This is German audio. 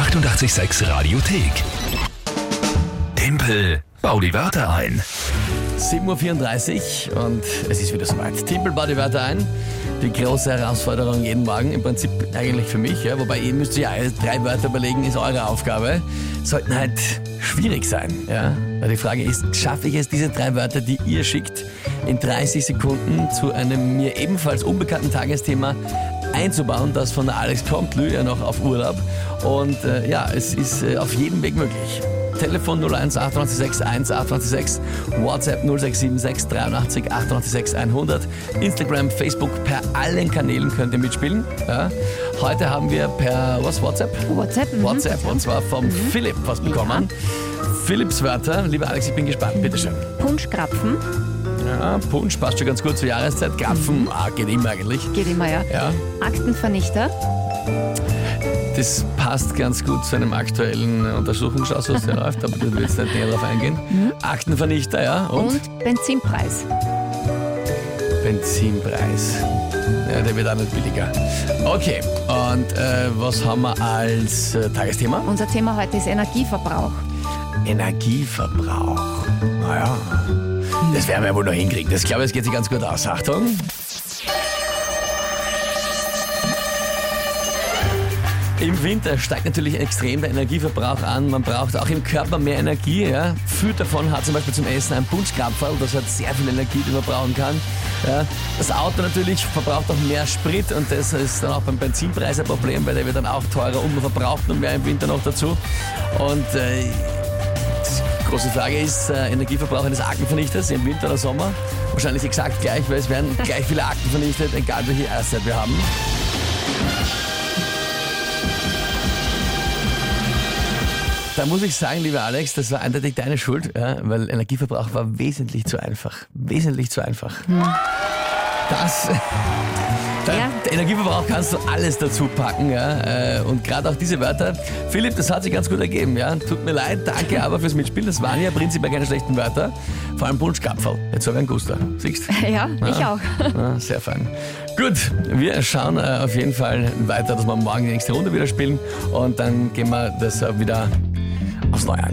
886 Radiothek. Tempel, bau die Wörter ein. 7.34 Uhr und es ist wieder soweit. Timpel baut die Wörter ein. Die große Herausforderung jeden Morgen, im Prinzip eigentlich für mich, ja, wobei ihr müsst ja drei Wörter überlegen, ist eure Aufgabe. Sollten halt schwierig sein, ja. Weil die Frage ist, schaffe ich es, diese drei Wörter, die ihr schickt, in 30 Sekunden zu einem mir ebenfalls unbekannten Tagesthema einzubauen, das von der Alex kommt, Lü ja noch auf Urlaub. Und äh, ja, es ist äh, auf jedem Weg möglich. Telefon 01 886 1 886, WhatsApp 0676 83 886 100, Instagram, Facebook, per allen Kanälen könnt ihr mitspielen. Ja. Heute haben wir per was WhatsApp? WhatsApp. mhm. WhatsApp und zwar vom Philipp was bekommen. Philipps Wörter, lieber Alex, ich bin gespannt, bitteschön. Punschkrapfen. Ja, Punsch passt schon ganz gut zur Jahreszeit. Krapfen, ah, geht immer eigentlich. Geht immer, ja. Ja, Aktenvernichter. das passt ganz gut zu einem aktuellen Untersuchungsausschuss, der läuft, aber da will jetzt nicht näher drauf eingehen. Aktenvernichter, ja, und, Und Benzinpreis. Benzinpreis. Ja, der wird auch nicht billiger. Okay, und äh, was haben wir als äh, Tagesthema? Unser Thema heute ist Energieverbrauch. Energieverbrauch. Naja, das werden wir wohl noch hinkriegen. Das glaube ich, das geht sich ganz gut aus. Achtung. Im Winter steigt natürlich extrem der Energieverbrauch an. Man braucht auch im Körper mehr Energie. Ja. Viel davon hat zum Beispiel zum Essen ein Punschkrapferl. Das hat sehr viel Energie, die man brauchen kann. Ja. Das Auto natürlich verbraucht auch mehr Sprit und das ist dann auch beim Benzinpreis ein Problem, weil der wird dann auch teurer und man verbraucht noch mehr im Winter noch dazu. Und äh, große Frage ist, äh, Energieverbrauch eines Aktenvernichters im Winter oder Sommer? Wahrscheinlich exakt gleich, weil es werden gleich viele Akten vernichtet, egal welche Jahreszeit wir haben. Da muss ich sagen, lieber Alex, das war eindeutig deine Schuld, ja, weil Energieverbrauch war wesentlich zu einfach. Wesentlich zu einfach. Das. Da, Ja. Energieverbrauch kannst du alles dazu packen, ja. äh, Und gerade auch diese Wörter. Philipp, das hat sich ganz gut ergeben, ja. Tut mir leid, danke aber fürs Mitspielen. Das waren ja prinzipiell keine schlechten Wörter. Vor allem Punschkapferl. Jetzt habe ich einen Guster. Siehst Ja, ich auch. Ah, sehr fein. Gut, wir schauen äh, auf jeden Fall weiter, dass wir morgen die nächste Runde wieder spielen. Und dann gehen wir das wieder aufs Neue an.